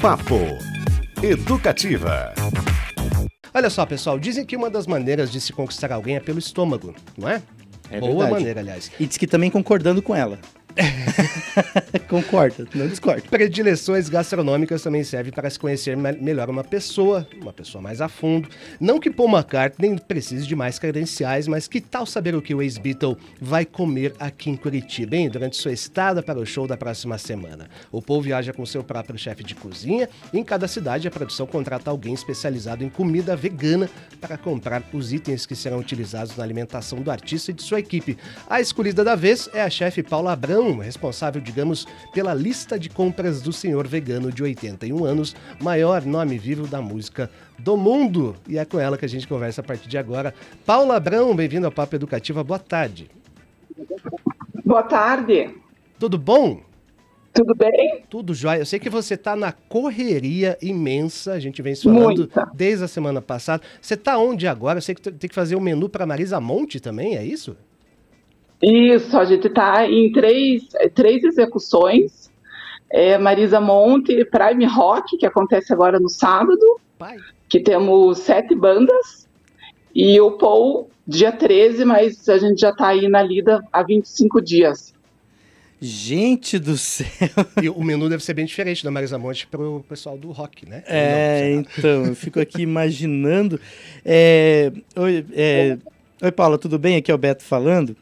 Papo Educativa. Olha só, pessoal, dizem que uma das maneiras de se conquistar alguém é pelo estômago, não é? É Boa verdade. maneira, aliás. E diz que também concordando com ela. Concorda, não discorda. Predileções gastronômicas também servem para se conhecer me- melhor uma pessoa, uma pessoa mais a fundo. Não que Paul McCartney precise de mais credenciais, mas que tal saber o que o ex-Beatle vai comer aqui em Curitiba, hein? Durante sua estada para o show da próxima semana. O Paul viaja com seu próprio chefe de cozinha e em cada cidade a produção contrata alguém especializado em comida vegana para comprar os itens que serão utilizados na alimentação do artista e de sua equipe. A escolhida da vez é a chefe Paula Abrão, responsável, digamos, pela lista de compras do senhor vegano de 81 anos, maior nome vivo da música do mundo. E é com ela que a gente conversa a partir de agora. Paula Abrão, bem-vindo ao Papo Educativa, boa tarde. Boa tarde, Tudo bom? tudo bem? Tudo jóia. Eu sei que você está na correria imensa, a gente vem se falando Muita. desde a semana passada. Você está onde agora? Eu sei que tem que fazer o menu para Marisa Monte também, é isso? Isso, a gente está em três, três execuções. É, Marisa Monte, Prime Rock, que acontece agora no sábado, Pai. que temos sete bandas, e o Paul, dia 13, mas a gente já está aí na lida há 25 dias. Gente do céu. E o menu deve ser bem diferente da Marisa Monte para o pessoal do rock, né? É, Não, então, eu fico aqui imaginando. É, oi, é, oi, Paula, tudo bem? Aqui é o Beto falando.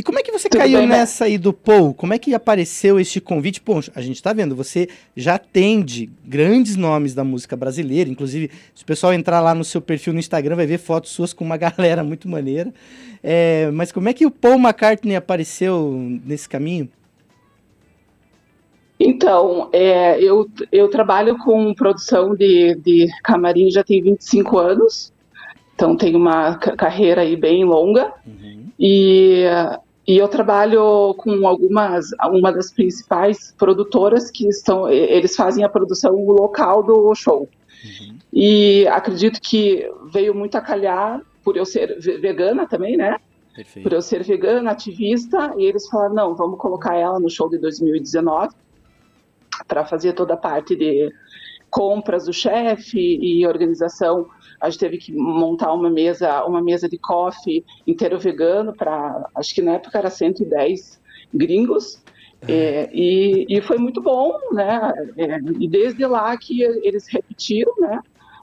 E como é que você Tudo caiu bem, Beto? nessa aí do Paul? Como é que apareceu este convite? Pô, a gente tá vendo, você já atende grandes nomes da música brasileira. Inclusive, se o pessoal entrar lá no seu perfil no Instagram, vai ver fotos suas com uma galera muito maneira. É, mas como é que o Paul McCartney apareceu nesse caminho? Então, é, eu, eu trabalho com produção de, de camarim já tem 25 anos, então tenho uma ca- carreira aí bem longa. E, e eu trabalho com algumas, uma das principais produtoras que estão, eles fazem a produção local do show. E acredito que veio muito a calhar por eu ser ve- vegana também, né? Por Perfeito. eu ser vegana, ativista, e eles falaram, não, vamos colocar ela no show de 2019 para fazer toda a parte de compras do chefe e organização. A gente teve que montar uma mesa, uma mesa de coffee inteiro vegano para, acho que na época era 110 gringos. É, e, e foi muito bom, né? É, e desde lá que eles repetiram, né?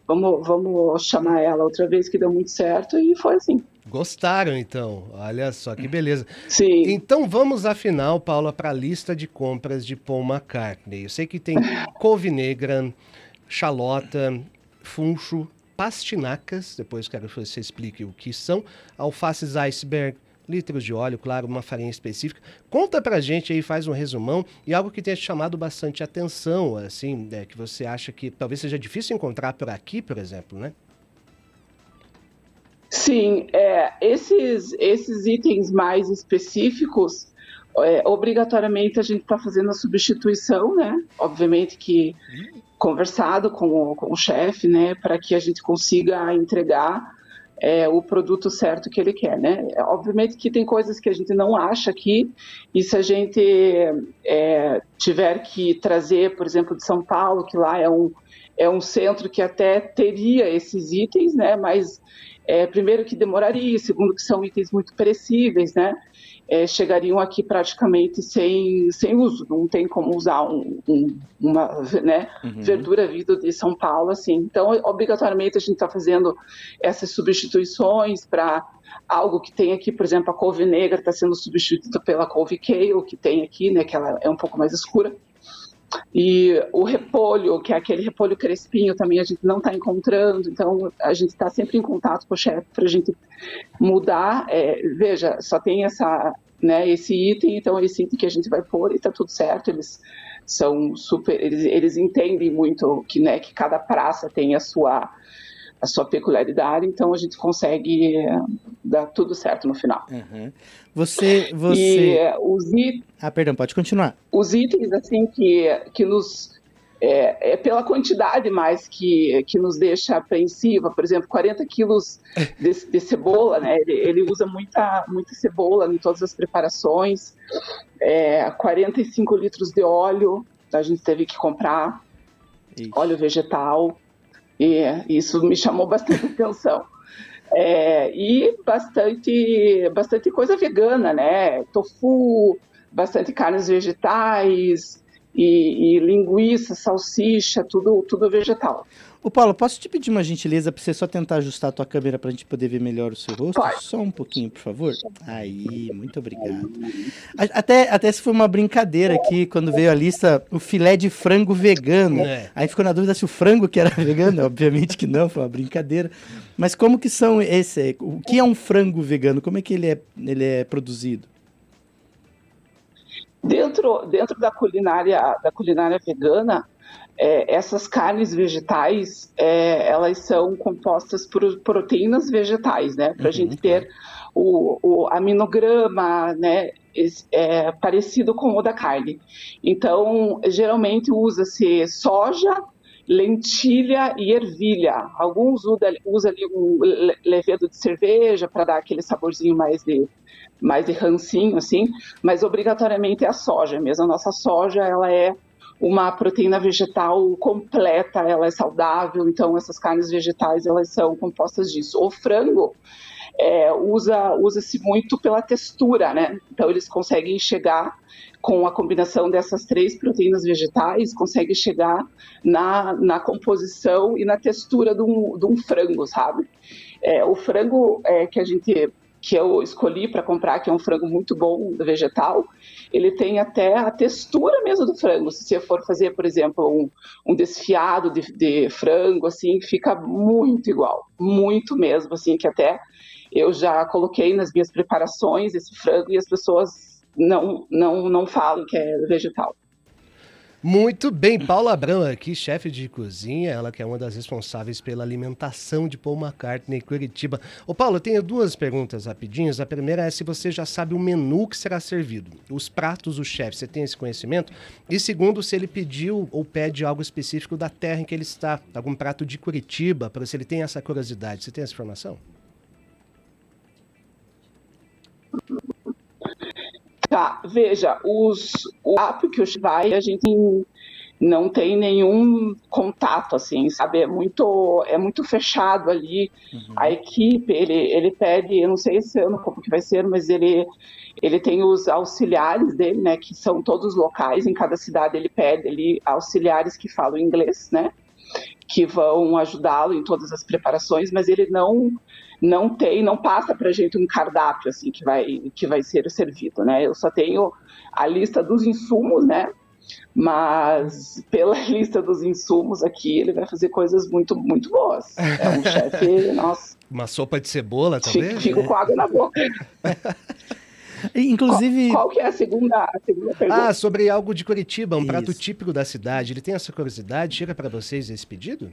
Vamos, vamos chamar ela outra vez que deu muito certo e foi assim. Gostaram, então. Olha só que beleza. Sim. Então vamos, afinal, Paula, para a lista de compras de Paul McCartney. Eu sei que tem couve negra, chalota, funcho, pastinacas, depois quero que você explique o que são, alfaces iceberg, litros de óleo, claro, uma farinha específica. Conta pra gente aí, faz um resumão e algo que tenha te chamado bastante atenção, assim, é, que você acha que talvez seja difícil encontrar por aqui, por exemplo, né? Sim, é, esses, esses itens mais específicos, é, obrigatoriamente a gente está fazendo a substituição, né? Obviamente que conversado com o, com o chefe, né, para que a gente consiga entregar é, o produto certo que ele quer, né? É, Obviamente que tem coisas que a gente não acha aqui, e se a gente é, tiver que trazer, por exemplo, de São Paulo, que lá é um, é um centro que até teria esses itens, né? Mas é, primeiro que demoraria, segundo que são itens muito perecíveis, né? É, chegariam aqui praticamente sem, sem uso, não tem como usar um, um- uma né, Uhum. verdura vindo de São Paulo, assim. Então, obrigatoriamente a gente está fazendo essas substituições para algo que tem aqui, por exemplo, a couve negra está sendo substituída pela couve kale, que tem aqui, né, que ela é um pouco mais escura. E o repolho, que é aquele repolho crespinho, também a gente não está encontrando. Então, a gente está sempre em contato com o chefe para a gente mudar. É, veja, só tem essa, né, esse item, então esse item que a gente vai pôr e está tudo certo. Eles são super, eles, eles entendem muito que, né, que cada praça tem a sua a sua peculiaridade, então a gente consegue é, dar tudo certo no final. Uhum. Você, E você... é, os, i- Ah, perdão, pode continuar. os itens assim que, que nos é, é pela quantidade mais que, que nos deixa apreensiva. Por exemplo, 40 quilos de, de cebola, né? Ele, ele usa muita, muita cebola em todas as preparações. É, 45 litros de óleo a gente teve que comprar. Óleo vegetal, e isso me chamou bastante atenção. É, e bastante, bastante coisa vegana, né? Tofu, bastante carnes vegetais e, e linguiça, salsicha, tudo, tudo vegetal. Ô Paulo, posso te pedir uma gentileza para você só tentar ajustar a tua câmera para a gente poder ver melhor o seu rosto? Só um pouquinho, por favor. Aí, muito obrigado. Até, até se foi uma brincadeira aqui, quando veio a lista, o filé de frango vegano. É. Aí ficou na dúvida se o frango que era vegano, obviamente que não, foi uma brincadeira. Mas como que são esse, o que é um frango vegano? Como é que ele é, ele é produzido? Dentro, dentro da culinária da culinária vegana, é, essas carnes vegetais, é, elas são compostas por proteínas vegetais, né? Para a uhum, gente ter o, o aminograma, né? É, parecido com o da carne. Então, geralmente usa-se soja, lentilha e ervilha. Alguns usam ali um levedo de cerveja para dar aquele saborzinho mais de mais de rancinho, assim, mas obrigatoriamente é a soja mesmo. A nossa soja, ela é uma proteína vegetal completa, ela é saudável, então essas carnes vegetais elas são compostas disso. O frango é, usa usa-se muito pela textura, né? Então eles conseguem chegar com a combinação dessas três proteínas vegetais, conseguem chegar na, na composição e na textura de um, de um frango, sabe? É, o frango é, que a gente que eu escolhi para comprar, que é um frango muito bom vegetal, ele tem até a textura mesmo do frango. Se você for fazer, por exemplo, um, um desfiado de, de, frango, assim, fica muito igual, muito mesmo, assim, que até eu já coloquei nas minhas preparações esse frango e as pessoas não, não, não falam que é vegetal. Muito bem, Paula Abrão aqui, chefe de cozinha, ela que é uma das responsáveis pela alimentação de Paul McCartney em Curitiba. Ô Paulo, eu tenho duas perguntas rapidinhas. A primeira é se você já sabe o menu que será servido, os pratos do chefe, você tem esse conhecimento? E segundo, se ele pediu ou pede algo específico da terra em que ele está, algum prato de Curitiba, para se ele tem essa curiosidade. Você tem essa informação? Tá, veja, os, o app que o vai, a gente não tem nenhum contato, assim, sabe? É muito, é muito fechado ali. Uhum. A equipe, ele, ele pede, eu não sei esse ano como que vai ser, mas ele, ele tem os auxiliares dele, né? Que são todos locais, em cada cidade ele pede ali auxiliares que falam inglês, né? Que vão ajudá-lo em todas as preparações, mas ele não não tem, não passa para a gente um cardápio assim que vai que vai ser servido, né? Eu só tenho a lista dos insumos, né? Mas pela lista dos insumos aqui, ele vai fazer coisas muito muito boas. É um chefe, nossa. Uma sopa de cebola, talvez? Fico, com água na boca. Inclusive. Qual, qual, que é a segunda, a segunda pergunta? Ah, sobre algo de Curitiba, um Isso. prato típico da cidade. Ele tem essa curiosidade? Chega para vocês esse pedido?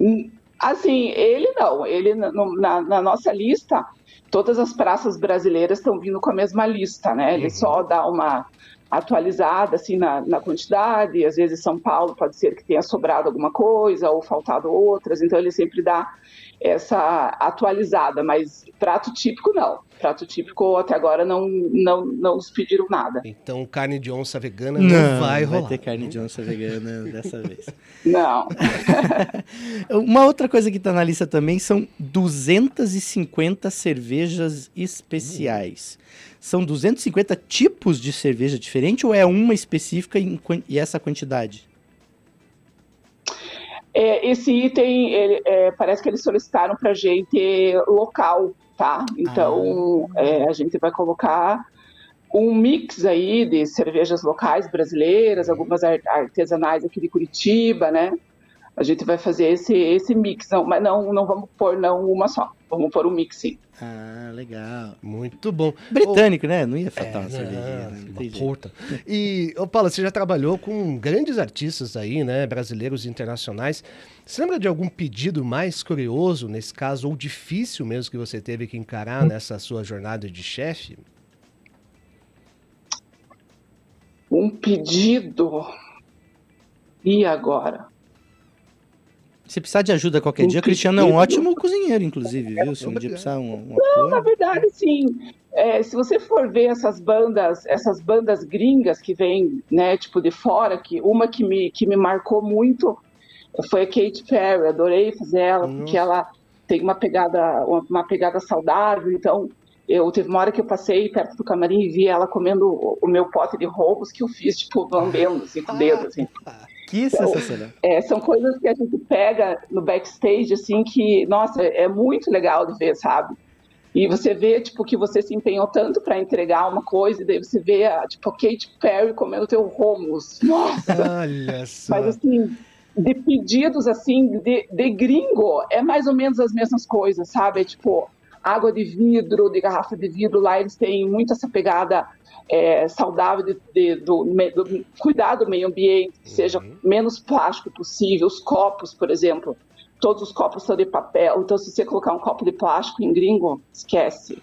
Hum, Assim, ele não. Ele na, na, nossa lista, todas as praças brasileiras estão vindo com a mesma lista, né? Ele uhum. só dá uma atualizada assim na, na quantidade. Às vezes São Paulo pode ser que tenha sobrado alguma coisa ou faltado outras. Então ele sempre dá essa atualizada, mas prato típico não. Prato típico até agora não, não, não nos pediram nada. Então carne de onça vegana não, não vai rolar. Vai ter carne de onça vegana dessa vez. Não. Uma outra coisa que está na lista também são 250 cervejas especiais. São 250 tipos de cerveja diferente ou é uma específica e essa quantidade? É, esse item, ele, é, parece que eles solicitaram para a gente local, tá? Então, ah. é, a gente vai colocar um mix aí de cervejas locais brasileiras, algumas artesanais aqui de Curitiba, né? A gente vai fazer esse, esse mix, não, mas não, não vamos pôr não uma só, vamos pôr um mix sim. Ah, legal. Muito bom. Britânico, né? Não ia faltar é, uma cervejinha. Né? Porta. E, ô Paulo, você já trabalhou com grandes artistas aí, né? Brasileiros e internacionais. Você lembra de algum pedido mais curioso, nesse caso, ou difícil mesmo, que você teve que encarar nessa sua jornada de chefe? Um pedido. E agora? Se precisar de ajuda qualquer dia, o Cristiano é um ótimo cozinheiro, inclusive, viu? Se um dia precisar um, um Não, na verdade, sim. é, se você for ver essas bandas, essas bandas gringas que vêm, né, tipo de fora, que uma que me, que me marcou muito foi a Katy Perry, adorei fazer ela, Nossa. porque ela tem uma pegada, uma pegada saudável, então eu teve uma hora que eu passei perto do camarim e vi ela comendo o, o meu pote de roubos que eu fiz, tipo, lambendo, assim, com o dedo, assim. Que então, sensacional. É, são coisas que a gente pega no backstage, assim, que, nossa, é muito legal de ver, sabe? E você vê, tipo, que você se empenhou tanto para entregar uma coisa, e daí você vê, a, tipo, a Katy Perry comendo teu romos. Nossa! Olha só. Mas, assim, de pedidos, assim, de, de gringo, é mais ou menos as mesmas coisas, sabe? É, tipo, água de vidro, de garrafa de vidro, lá eles têm muito essa pegada é, saudável de, de, do, do, cuidar do meio ambiente, que seja uhum. menos plástico possível. Os copos, por exemplo, todos os copos são de papel. Então, se você colocar um copo de plástico em gringo, esquece.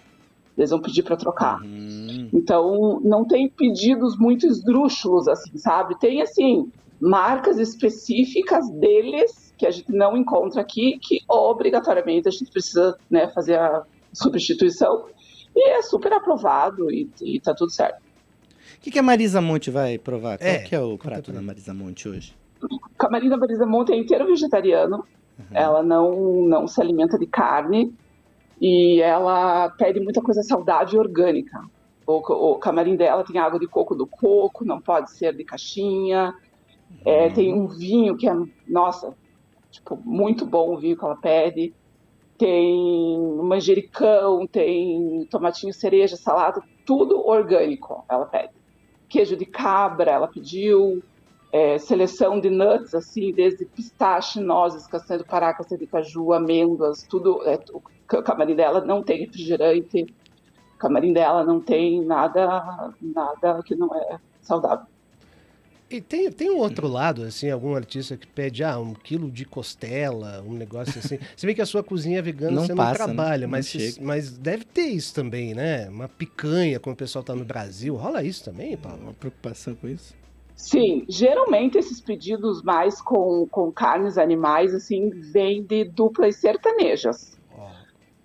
Eles vão pedir para trocar. Uhum. Então, não tem pedidos muito esdrúxulos, assim, sabe? Tem, assim, marcas específicas deles que a gente não encontra aqui, que obrigatoriamente a gente precisa né, fazer a substituição. E é super aprovado e, e tá tudo certo. O que, que a Marisa Monte vai provar? Qual é, que é o prato da Marisa Monte hoje? O camarim da Marisa Monte é inteiro vegetariano. Uhum. Ela não, não se alimenta de carne e ela pede muita coisa saudável e orgânica. O, o camarim dela tem água de coco do coco, não pode ser de caixinha. É, uhum. É, tem um vinho que é, nossa, tipo, muito bom o vinho que ela pede. Tem manjericão, tem tomatinho cereja, salada, tudo orgânico ela pede. Queijo de cabra ela pediu, é, seleção de nuts, assim, desde pistache, nozes, castanha do pará, castanha de caju, amêndoas, tudo. É, o camarim dela não tem refrigerante, o camarim dela não tem nada, nada que não é saudável. E tem, tem um outro lado, assim, algum artista que pede, ah, um quilo de costela, um negócio assim. Você vê que a sua cozinha é vegana não você passa, não trabalha, né? mas, mas deve ter isso também, né? Uma picanha, como o pessoal tá no Brasil. Rola isso também, Paulo? Uma preocupação com isso? Sim, geralmente esses pedidos mais com, com carnes animais, assim, vêm de duplas sertanejas. Oh.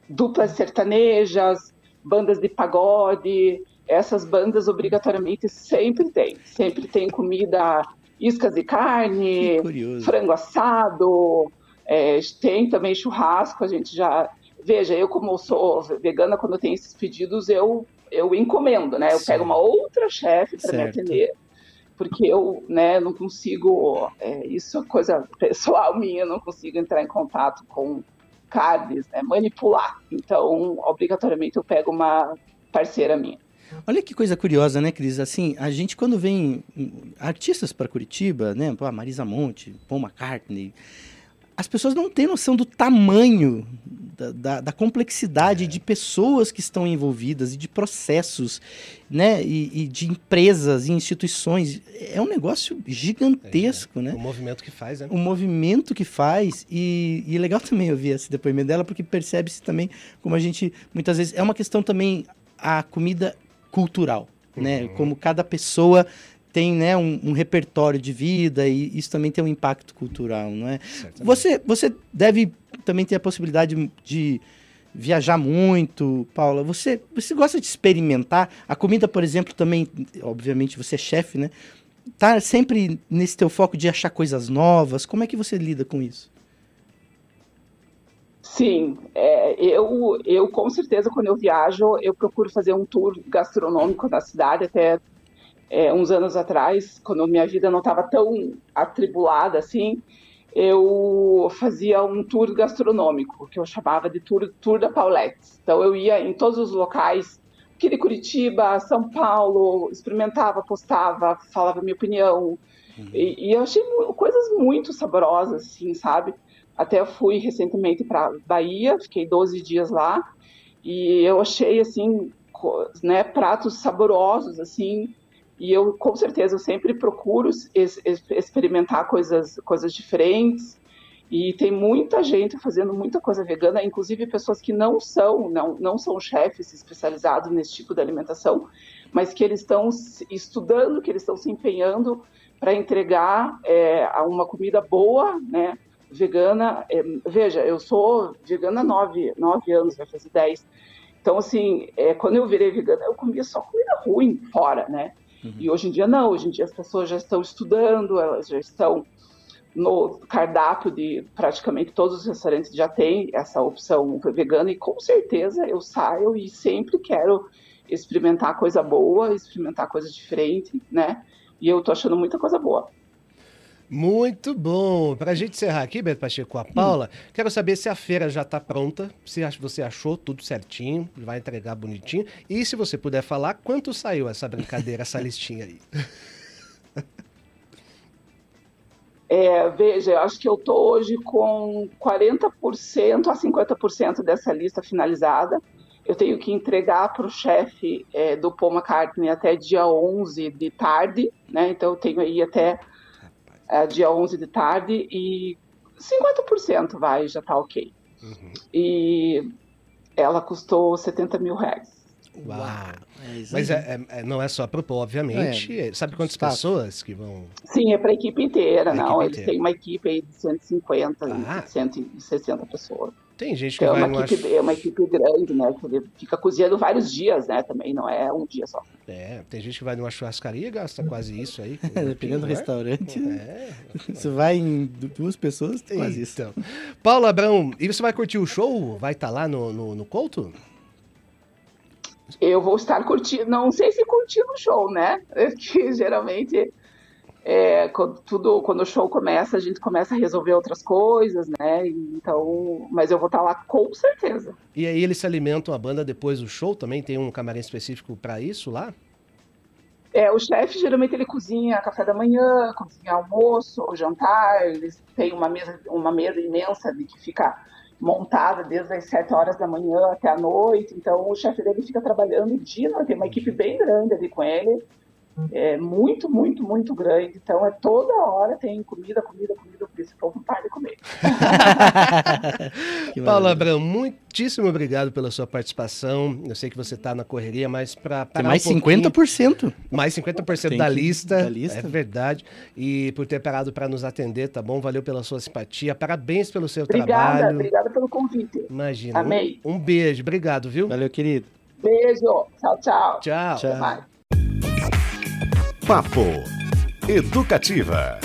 Duplas sertanejas, bandas de pagode, essas bandas obrigatoriamente sempre tem. Sempre tem comida, iscas de carne, frango assado, é, tem também churrasco, a gente já... Veja, eu como sou vegana, quando eu tenho esses pedidos, eu, eu encomendo, né? Eu pego uma outra chefe para me atender porque eu né, não consigo, é, isso é coisa pessoal minha, eu não consigo entrar em contato com carnes, né, manipular. Então, obrigatoriamente, eu pego uma parceira minha. Olha que coisa curiosa, né, Cris? Assim, a gente quando vem artistas para Curitiba, né, a Marisa Monte, Paul McCartney, as pessoas não têm noção do tamanho, da, da, da complexidade é. de pessoas que estão envolvidas e de processos, né? E, e, de empresas e instituições. É um negócio gigantesco, é, né? O movimento que faz, né? O movimento que faz. E, e é legal também ouvir esse depoimento dela, porque percebe-se também como a gente, muitas vezes, é uma questão também a comida cultural, né? uhum. né? Como cada pessoa tem né, um, um, repertório de vida e isso também tem um impacto cultural, não é? Você, você deve também ter a possibilidade de, de viajar muito, Paula. Você, você gosta de experimentar? A comida, por exemplo, também, obviamente, você é chefe, né? Tá sempre nesse teu foco de achar coisas novas. Como é que você lida com isso? Sim, é, eu, eu com certeza quando eu viajo eu procuro fazer um tour gastronômico na cidade até é, uns anos atrás, quando minha vida não estava tão atribulada assim, eu fazia um tour gastronômico, que eu chamava de tour, tour da Paulette. Então eu ia em todos os locais, aqui de Curitiba, São Paulo, experimentava, postava, falava minha opinião. Uhum. E, e, eu achei coisas muito saborosas, assim, sabe? Até eu fui recentemente para Bahia, fiquei 12 dias lá, e eu achei, assim, né, pratos saborosos, assim, e eu, com certeza, eu sempre procuro es, experimentar coisas, coisas diferentes. E tem muita gente fazendo muita coisa vegana, inclusive pessoas que não são, não, não são chefes especializados nesse tipo de alimentação, mas que eles estão estudando, que eles estão se empenhando para entregar é, uma comida boa, né, vegana. É, veja, eu sou vegana há nove, nove anos, vai fazer dez. Então, assim, é, quando eu virei vegana, eu comia só comida ruim fora, né? Uhum. E hoje em dia não, hoje em dia as pessoas já estão estudando, elas já estão no cardápio de praticamente todos os restaurantes já tem essa opção vegana e com certeza eu saio e sempre quero experimentar coisa boa, experimentar coisa diferente, né? E eu tô achando muita coisa boa. Muito bom. Para a gente encerrar aqui, Beto Pacheco, com a Paula, hum. quero saber se a feira já está pronta, se você achou tudo certinho, vai entregar bonitinho. E se você puder falar, quanto saiu essa brincadeira, essa listinha aí? É, veja, eu acho que eu estou hoje com 40% a 50% dessa lista finalizada. Eu tenho que entregar para o chefe é, do Paul McCartney até dia 11 de tarde, né? Então eu tenho aí até é, dia 11 de tarde e 50% vai, já está ok. Uhum. E ela custou 70 mil reais. Uau! É Mas é, é, não é só para o obviamente. É. Sabe quantas pessoas que vão. Sim, é para a equipe inteira, não. Equipe Eles têm uma equipe aí de 150, ah. 160 pessoas. Tem gente que então, vai... É uma, equipe, é uma equipe grande, né? Fica cozinhando vários dias, né? Também não é um dia só. É, tem gente que vai numa churrascaria e gasta quase isso aí. Dependendo do né? restaurante. É. Você vai em duas pessoas, tem quase isso. Então. Paulo Abrão, e você vai curtir o show? Vai estar tá lá no, no, no Couto? Eu vou estar curtindo, não sei se curtindo o show, né? Que geralmente é, quando, tudo, quando o show começa, a gente começa a resolver outras coisas, né? Então, mas eu vou estar lá com certeza. E aí eles se alimentam a banda depois do show também? Tem um camarim específico para isso lá? É, o chefe geralmente ele cozinha café da manhã, cozinha almoço, jantar, eles têm uma mesa, uma mesa imensa de que fica montada desde as 7 horas da manhã até a noite. Então o chefe dele fica trabalhando o dia, tem uma equipe bem grande ali com ele é muito, muito, muito grande. Então é toda hora tem comida, comida, comida, por isso o povo para de comer. Paulo Abrão, muitíssimo obrigado pela sua participação. Eu sei que você está na correria, mas para Tem mais um 50%. Mais 50% da lista, da lista. É verdade. E por ter parado para nos atender, tá bom? Valeu pela sua simpatia. Parabéns pelo seu obrigada, trabalho. Obrigada pelo convite. Imagina. Amei. Um, um beijo. Obrigado, viu? Valeu, querido. Beijo. Tchau, tchau. Tchau. tchau. Papo Educativa.